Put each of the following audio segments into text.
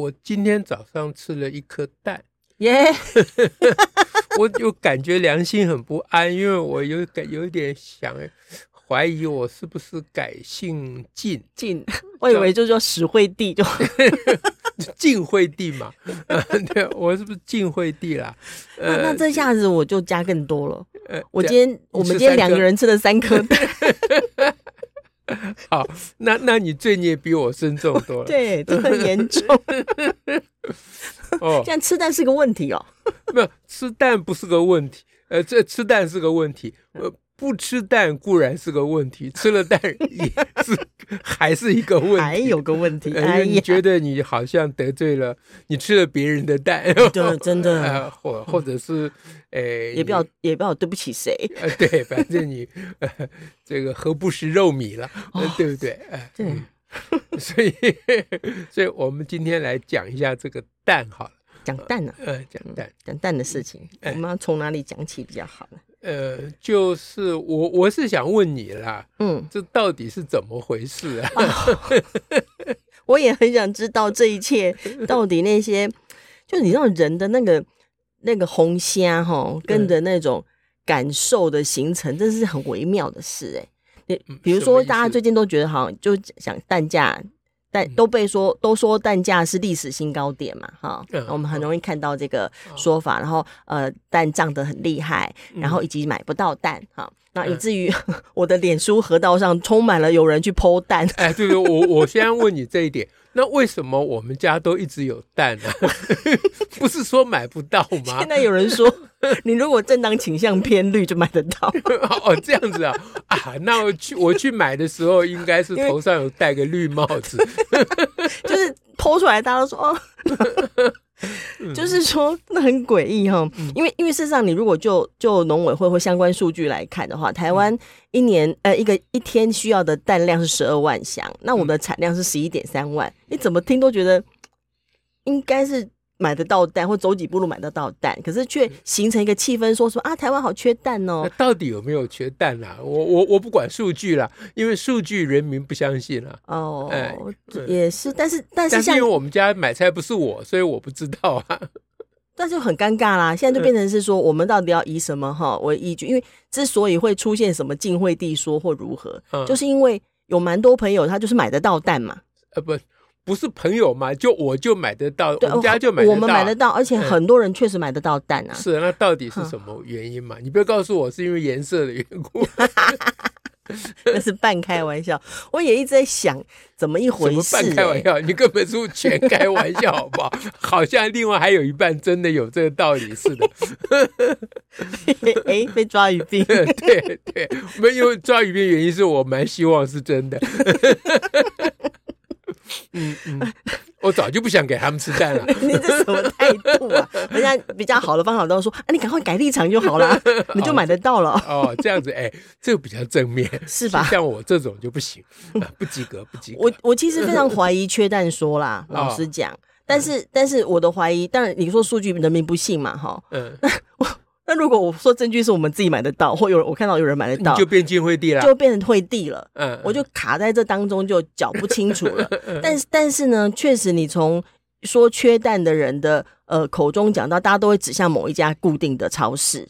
我今天早上吃了一颗蛋，耶 Yeah！我就感觉良心很不安，因为我有感有点想怀疑我是不是改姓晋晋，我以为就叫史惠帝就 晋惠帝嘛，对，我是不是晋惠帝啦？呃、那，那这下子我就加更多了。呃、我今天我们今天两个人吃了三颗蛋。好，那那你罪孽比我深重多了。对，这很严重。哦，这样吃蛋是个问题哦。没有，吃蛋不是个问题。呃，这吃蛋是个问题。呃。不吃蛋固然是个问题，吃了蛋也是还是一个问题。还有个问题，因为你觉得你好像得罪了，你吃了别人的蛋，对，真的，或或者是，哎，也不要也不要对不起谁。对，反正你这个何不食肉糜了，对不对？对，所以，所以我们今天来讲一下这个蛋好了，讲蛋呢，呃，讲蛋，讲蛋的事情，我们要从哪里讲起比较好呢？呃，就是我我是想问你啦，嗯，这到底是怎么回事啊？哦、我也很想知道这一切到底那些，就你知道人的那个那个红虾哈，跟着那种感受的形成，这是很微妙的事哎。你比如说，大家最近都觉得好像就想 蛋价。但都被说都说蛋价是历史新高点嘛，哈，我们很容易看到这个说法，然后呃，蛋涨得很厉害，然后以及买不到蛋，哈，那以至于 我的脸书河道上充满了有人去 po 蛋。哎，对对，我我先问你这一点。那为什么我们家都一直有蛋呢？不是说买不到吗？现在有人说，你如果正当倾向偏绿就买得到。哦，这样子啊啊！那我去我去买的时候，应该是头上有戴个绿帽子，就是 po 出来，大家都说哦。就是说，那很诡异哈，因为因为事实上，你如果就就农委会或相关数据来看的话，台湾一年呃一个一天需要的蛋量是十二万箱，那我们的产量是十一点三万，你怎么听都觉得应该是。买得到蛋，或走几步路买得到蛋，可是却形成一个气氛，说说啊，台湾好缺蛋哦。那到底有没有缺蛋啊？我我我不管数据啦，因为数据人民不相信啦。哦，哎，也是，但是但是因为我们家买菜不是我，所以我不知道啊。那就很尴尬啦。现在就变成是说，我们到底要以什么哈为依据？因为之所以会出现什么晋惠帝说或如何，嗯、就是因为有蛮多朋友他就是买得到蛋嘛。呃，不。不是朋友嘛？就我就买得到，对我们家就买得到，我们买得到，而且很多人确实买得到蛋啊。是，那到底是什么原因嘛？你不要告诉我是因为颜色的缘故，那是半开玩笑。我也一直在想，怎么一回事？半开玩笑，你根本是全开玩笑，好不好？好像另外还有一半真的有这个道理似的。哎，被抓鱼病。对对，没有抓鱼病，原因是我蛮希望是真的。嗯 嗯，我早就不想给他们吃蛋了。你这什么态度啊？人家比较好的方法都说，啊，你赶快改立场就好了，你就买得到了。哦，这样子，哎，这个比较正面，是吧？像我这种就不行，不及格，不及格。我我其实非常怀疑缺蛋说啦，老实讲，但是但是我的怀疑，当然你说数据人民不信嘛，哈，嗯，我。那如果我说证据是我们自己买得到，或有我看到有人买得到，就变进惠地了，就变成惠地了。嗯，我就卡在这当中，就搅不清楚了。但是，但是呢，确实你从说缺蛋的人的呃口中讲到，大家都会指向某一家固定的超市。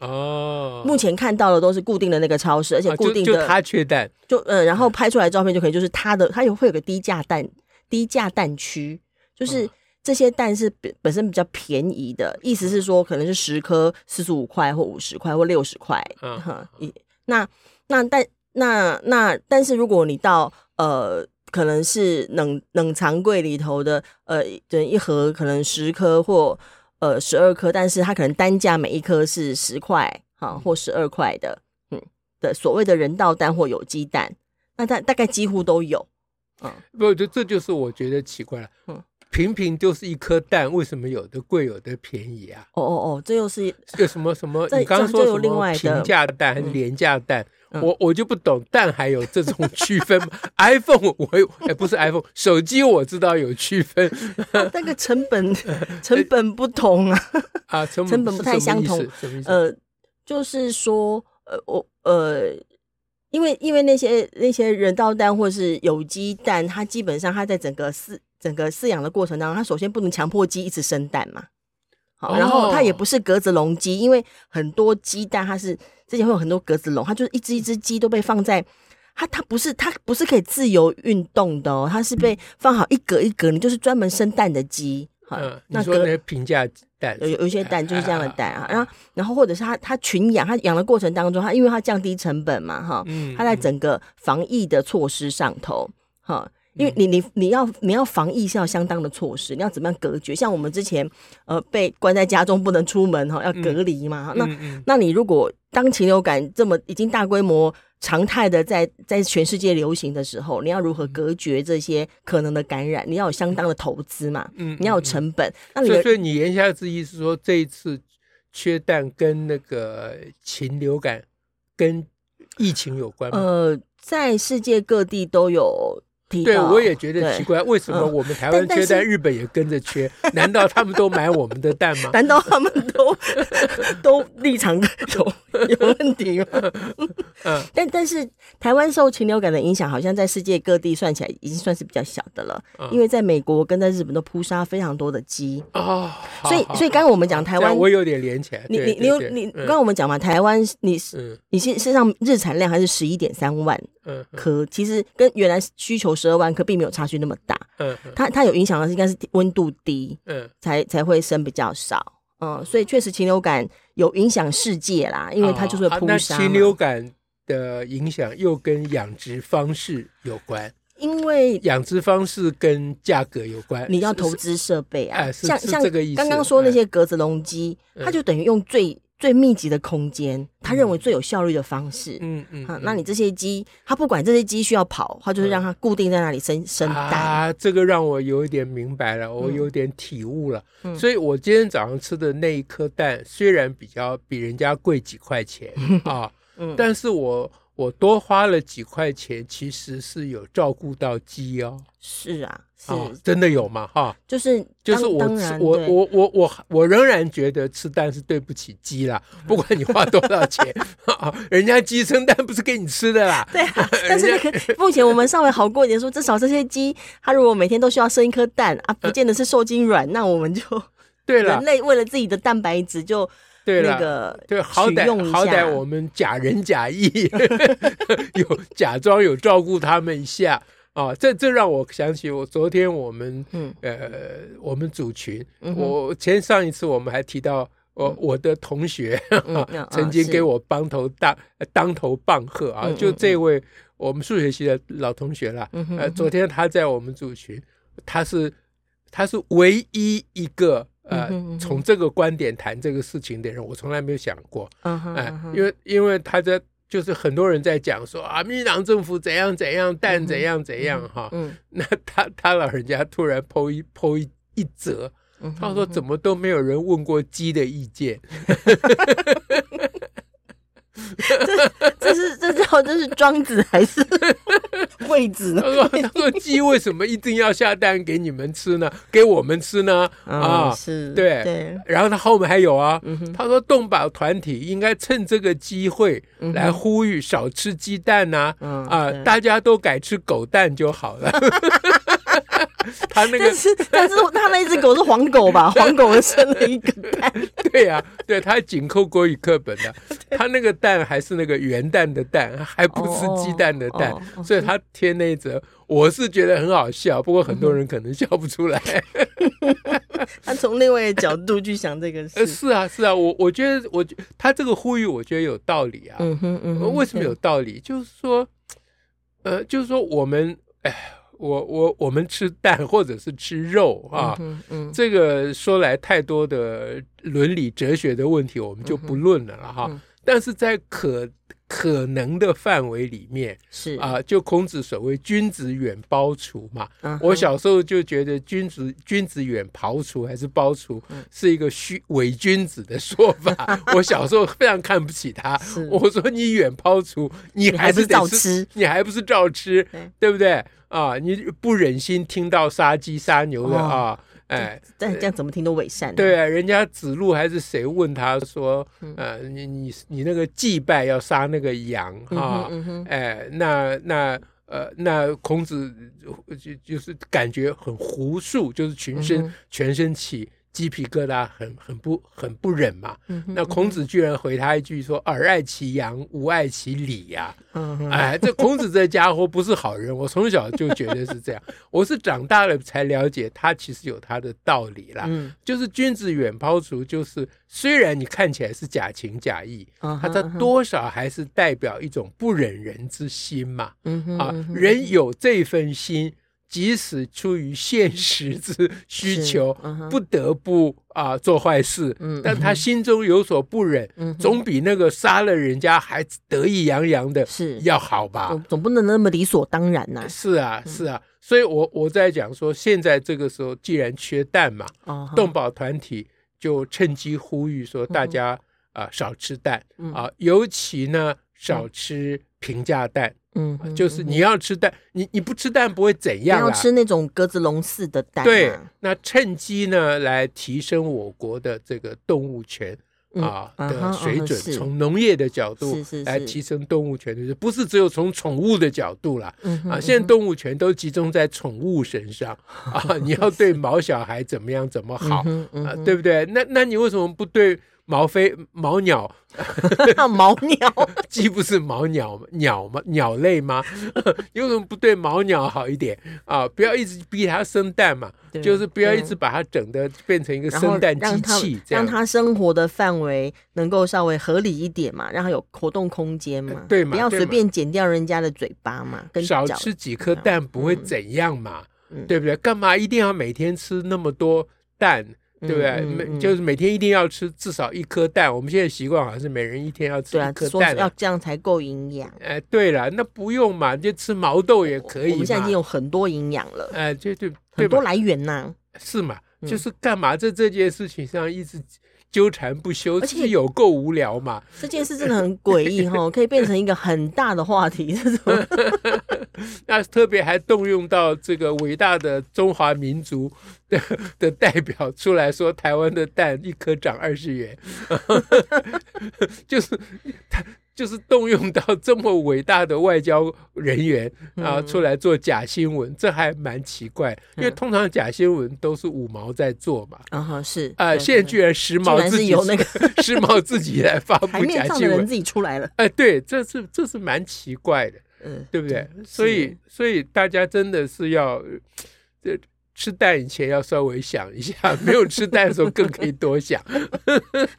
哦，目前看到的都是固定的那个超市，而且固定的、啊、就，就他缺蛋，就呃，然后拍出来的照片就可以就是他的，他有会有个低价蛋低价蛋区，就是。这些蛋是本本身比较便宜的，意思是说可能是十颗四十五块或五十块或六十块，嗯。哈，那那但那那但是如果你到呃可能是冷冷藏柜里头的呃等一盒可能十颗或呃十二颗，但是它可能单价每一颗是十块哈或十二块的，嗯的所谓的人道蛋或有机蛋，那大大概几乎都有，嗯，不，这这就是我觉得奇怪了，嗯。平平就是一颗蛋，为什么有的贵，有的便宜啊？哦哦哦，这又是这什么什么？你刚刚说什么平价蛋还是廉价蛋？嗯、我我就不懂，蛋还有这种区分吗？iPhone 我哎不是 iPhone 手机我知道有区分，那个成本 成本不同啊啊成本成本不太相同。呃，就是说呃我呃。因为因为那些那些人造蛋或是有机蛋，它基本上它在整个饲整个饲养的过程当中，它首先不能强迫鸡一直生蛋嘛，好，然后它也不是格子笼鸡，因为很多鸡蛋它是之前会有很多格子笼，它就是一只一只鸡都被放在它它不是它不是可以自由运动的哦，它是被放好一格一格，你就是专门生蛋的鸡。嗯，你说那些平价蛋有有一些蛋就是这样的蛋啊，然后然后或者是他他群养，他养的过程当中，他因为他降低成本嘛，哈，他在整个防疫的措施上头，哈，因为你你你要你要防疫是要相当的措施，你要怎么样隔绝？像我们之前呃被关在家中不能出门哈，要隔离嘛，那那你如果当禽流感这么已经大规模。常态的在在全世界流行的时候，你要如何隔绝这些可能的感染？你要有相当的投资嘛，嗯，你要有成本。那你所以你言下之意是说，这一次缺蛋跟那个禽流感跟疫情有关吗？呃，在世界各地都有。对，我也觉得奇怪，为什么我们台湾缺蛋，日本也跟着缺？难道他们都买我们的蛋吗？难道他们都 都立场有有问题吗？嗯，但但是台湾受禽流感的影响，好像在世界各地算起来已经算是比较小的了，因为在美国跟在日本都扑杀非常多的鸡。哦，所以所以刚刚我们讲台湾，我有点连起来。你你你有你刚刚我们讲嘛，台湾你是你是事实上日产量还是十一点三万颗，其实跟原来需求。十二万颗并没有差距那么大，嗯，它它有影响的是应该是温度低，嗯，才才会生比较少，嗯，所以确实禽流感有影响世界啦，因为它就是会扑杀。禽流感的影响又跟养殖方式有关，因为养殖方式跟价格有关，你要投资设备啊，像像这个意思。刚刚说那些格子笼鸡，它就等于用最。最密集的空间，他认为最有效率的方式。嗯嗯，好，那你这些鸡，他不管这些鸡需要跑，他就是让它固定在那里生生蛋。啊，这个让我有一点明白了，我有点体悟了。所以我今天早上吃的那一颗蛋，虽然比较比人家贵几块钱 啊，但是我。我多花了几块钱，其实是有照顾到鸡哦。是啊，是真的有吗？哈，就是就是我我我我我我仍然觉得吃蛋是对不起鸡啦。不管你花多少钱，人家鸡生蛋不是给你吃的啦。对啊，但是那个目前我们稍微好过一点，说至少这些鸡，它如果每天都需要生一颗蛋啊，不见得是受精卵，那我们就对了。人类为了自己的蛋白质就。对了，对，好歹好歹我们假仁假义，有假装有照顾他们一下啊，这这让我想起我昨天我们嗯呃我们组群，我前上一次我们还提到我我的同学 曾经给我当头当当头棒喝啊，就这位我们数学系的老同学了，呃，昨天他在我们组群，他是他是唯一一个。呃，从这个观点谈这个事情的人，我从来没有想过。嗯哼，哎，因为因为他在就是很多人在讲说啊，民进党政府怎样怎样，但怎样怎样哈。嗯，那他他老人家突然 po 一 po 一一则，他说怎么都没有人问过鸡的意见。这这是这叫这是庄子还是 惠子呢？他说：“他说鸡为什么一定要下蛋给你们吃呢？给我们吃呢？啊，是对对。然后他后面还有啊，他说动保团体应该趁这个机会来呼吁少吃鸡蛋呐，啊，大家都改吃狗蛋就好了。” 他那个，但是但是他那只狗是黄狗吧？黄狗生了一个蛋。对呀，对，他紧扣国语课本的。他那个蛋还是那个元旦的蛋，还不是鸡蛋的蛋，所以他贴那一则，我是觉得很好笑。不过很多人可能笑不出来。他从另外一个角度去想这个事。是啊，是啊，我我觉得，我他这个呼吁，我觉得有道理啊。嗯哼嗯哼。为什么有道理？就是说，呃，就是说我们，哎。我我我们吃蛋或者是吃肉啊，嗯嗯、这个说来太多的伦理哲学的问题，我们就不论了了哈。但是在可可能的范围里面，是啊，就孔子所谓“君子远庖厨”嘛。嗯、我小时候就觉得“君子君子远庖厨”还是“庖厨”是一个虚伪君子的说法。嗯、我小时候非常看不起他。我说你远庖厨，你还是得吃，你还不是照吃，对，对不对？啊，你不忍心听到杀鸡杀牛的、哦、啊。哎，但这样怎么听都伪善。对啊，人家子路还是谁问他说，呃，你你你那个祭拜要杀那个羊啊？哎，那那呃，那孔子就就是感觉很胡素，就是全身全身起。鸡皮疙瘩很很不很不忍嘛，那孔子居然回他一句说：“尔爱其羊，吾爱其礼呀。嗯”哎，这孔子这家伙不是好人，我从小就觉得是这样。我是长大了才了解，他其实有他的道理啦。嗯、就是君子远庖厨，就是虽然你看起来是假情假意，他他、嗯、多少还是代表一种不忍人之心嘛。啊，人有这份心。即使出于现实之需求，嗯、不得不啊、呃、做坏事，嗯、但他心中有所不忍，嗯、总比那个杀了人家还得意洋洋的是。要好吧？总，总不能那么理所当然呐、啊。是啊，是啊，所以我我在讲说，现在这个时候既然缺蛋嘛，哦、动保团体就趁机呼吁说，大家啊、呃、少吃蛋啊、尤其呢少吃平价蛋。嗯，就是你要吃蛋，你你不吃蛋不会怎样啊？要吃那种鸽子笼似的蛋。对，那趁机呢来提升我国的这个动物权啊的水准，从农业的角度来提升动物权，就是不是只有从宠物的角度啦。啊，现在动物权都集中在宠物身上 啊，你要对毛小孩怎么样怎么好啊，对不对？那那你为什么不对？毛飞毛鸟，毛鸟 鸡不是毛鸟鸟吗？鸟类吗？为什么不对毛鸟好一点啊？不要一直逼它生蛋嘛，就是不要一直把它整的变成一个生蛋机器，这样让它生活的范围能够稍微合理一点嘛，让它有活动空间嘛，对嘛？不要随便剪掉人家的嘴巴嘛，跟少吃几颗蛋不会怎样嘛，嗯、对不对？干嘛一定要每天吃那么多蛋？对不对？每、嗯嗯、就是每天一定要吃至少一颗蛋。我们现在习惯好像是每人一天要吃一颗蛋，要这样才够营养。哎，对了，那不用嘛，就吃毛豆也可以嘛。我们现在已经有很多营养了。哎，就对，很多来源呐、啊。是嘛？就是干嘛在这件事情上一直纠缠不休，而且有够无聊嘛。这件事真的很诡异 哈，可以变成一个很大的话题。这种。那特别还动用到这个伟大的中华民族 的的代表出来说，台湾的蛋一颗涨二十元，就是他就是动用到这么伟大的外交人员啊出来做假新闻，这还蛮奇怪，因为通常假新闻都是五毛在做嘛。啊是啊，现在居然时髦自己由那个 时髦自己来发布假新闻，自己出来了。哎，对，这是这是蛮奇怪的。嗯，对不对？所以，所以大家真的是要，这吃蛋以前要稍微想一下，没有吃蛋的时候更可以多想。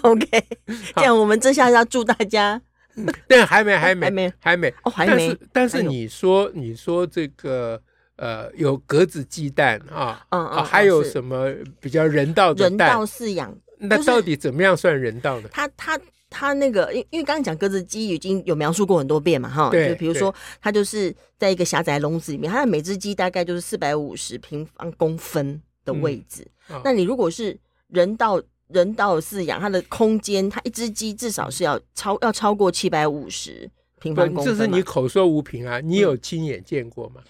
OK，这样我们这下要祝大家，但还没，还没，还没，还没，哦，还没。但是，但是你说，你说这个，呃，有格子鸡蛋啊，嗯嗯，还有什么比较人道的蛋？人道饲养，那到底怎么样算人道呢？他他。他那个，因因为刚刚讲格子鸡已经有描述过很多遍嘛，哈，就比如说，它就是在一个狭窄笼子里面，它的每只鸡大概就是四百五十平方公分的位置。嗯哦、那你如果是人道人道饲养，它的空间，它一只鸡至少是要超要超过七百五十平方公分。这是你口说无凭啊，你有亲眼见过吗？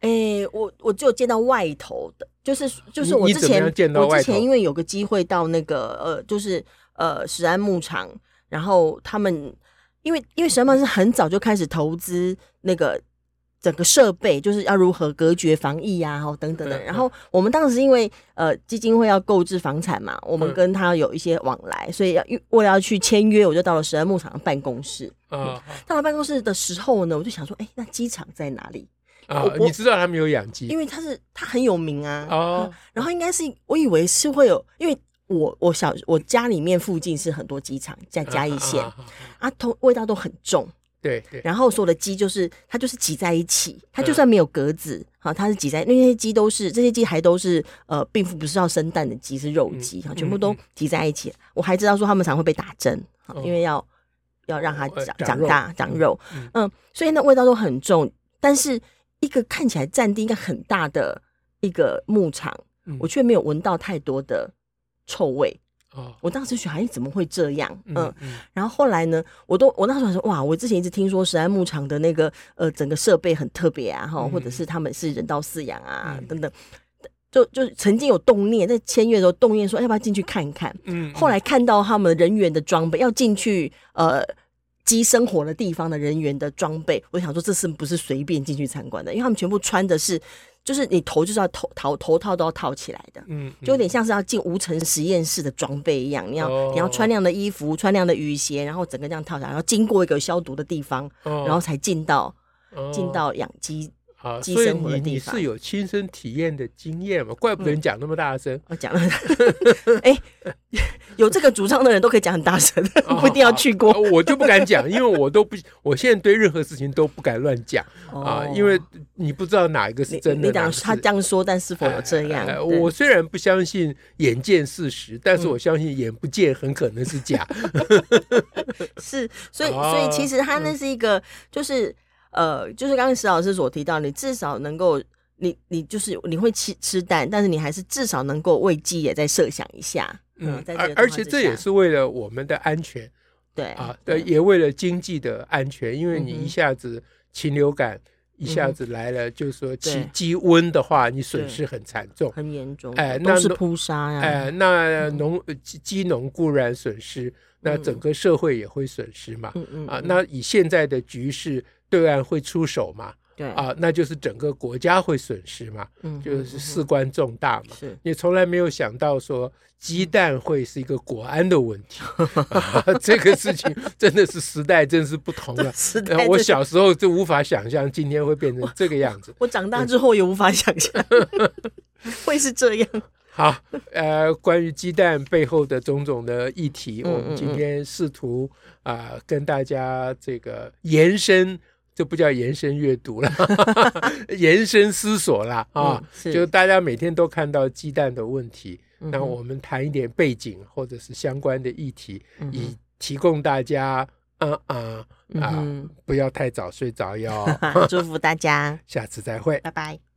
哎、嗯欸，我我只有见到外头的，就是就是我之前我之前因为有个机会到那个呃，就是呃石安牧场。然后他们，因为因为什么是很早就开始投资那个整个设备，就是要如何隔绝防疫呀、啊，等等的。然后我们当时因为呃基金会要购置房产嘛，我们跟他有一些往来，所以要为了要去签约，我就到了十二牧场的办公室。啊，到了办公室的时候呢，我就想说，哎，那机场在哪里？啊，你知道他们有养鸡？因为他是他很有名啊。哦，然后应该是我以为是会有，因为。我我小我家里面附近是很多机场，在嘉义县啊，都味道都很重。对对。然后所有的鸡就是它就是挤在一起，它就算没有格子，哈，它是挤在那些鸡都是这些鸡还都是呃，并不是要生蛋的鸡，是肉鸡哈，全部都挤在一起。我还知道说他们常会被打针，因为要要让它长长长大长肉，嗯，嗯，所以那味道都很重。但是一个看起来占地应该很大的一个牧场，嗯我却没有闻到太多的臭味。哦，我当时觉得，哎，怎么会这样？嗯，嗯嗯然后后来呢，我都我那时候说，哇，我之前一直听说实安牧场的那个呃整个设备很特别啊，哈、嗯，或者是他们是人道饲养啊、嗯、等等，就就曾经有动念，在签约的时候动念说要不要进去看一看。嗯，后来看到他们人员的装备，要进去呃鸡生活的地方的人员的装备，我想说这是不是随便进去参观的？因为他们全部穿的是。就是你头就是要头套头套都要套起来的，嗯，就有点像是要进无尘实验室的装备一样。你要、哦、你要穿那样的衣服，穿那样的雨鞋，然后整个这样套起来，然后经过一个消毒的地方，哦、然后才进到进、哦、到养鸡。啊，所以你你是有亲身体验的经验嘛？怪不得你讲那么大声。我讲了，哎，有这个主张的人都可以讲很大声，不一定要去过。我就不敢讲，因为我都不，我现在对任何事情都不敢乱讲啊，因为你不知道哪一个是真的。你讲他这样说，但是否有这样？我虽然不相信眼见事实，但是我相信眼不见很可能是假。是，所以所以其实他那是一个就是。呃，就是刚刚石老师所提到，你至少能够，你你就是你会吃吃蛋，但是你还是至少能够为鸡也再设想一下，嗯，而而且这也是为了我们的安全，对啊，对，也为了经济的安全，因为你一下子禽流感一下子来了，就是说鸡鸡瘟的话，你损失很惨重，很严重，哎，那是扑杀呀，哎，那农鸡鸡农固然损失，那整个社会也会损失嘛，嗯嗯，啊，那以现在的局势。对岸会出手嘛？对啊，那就是整个国家会损失嘛，嗯，就是事关重大嘛。是，你从来没有想到说鸡蛋会是一个国安的问题，啊、这个事情真的是时代真是不同了。时代，我小时候就无法想象今天会变成这个样子。我，我长大之后也无法想象会是这样。好，呃，关于鸡蛋背后的种种的议题，嗯、我们今天试图啊、呃、跟大家这个延伸。这不叫延伸阅读了，延伸思索啦啊！嗯、就大家每天都看到鸡蛋的问题，那、嗯、我们谈一点背景或者是相关的议题，嗯、以提供大家啊啊啊，不要太早睡着哟。祝福大家，下次再会，拜拜。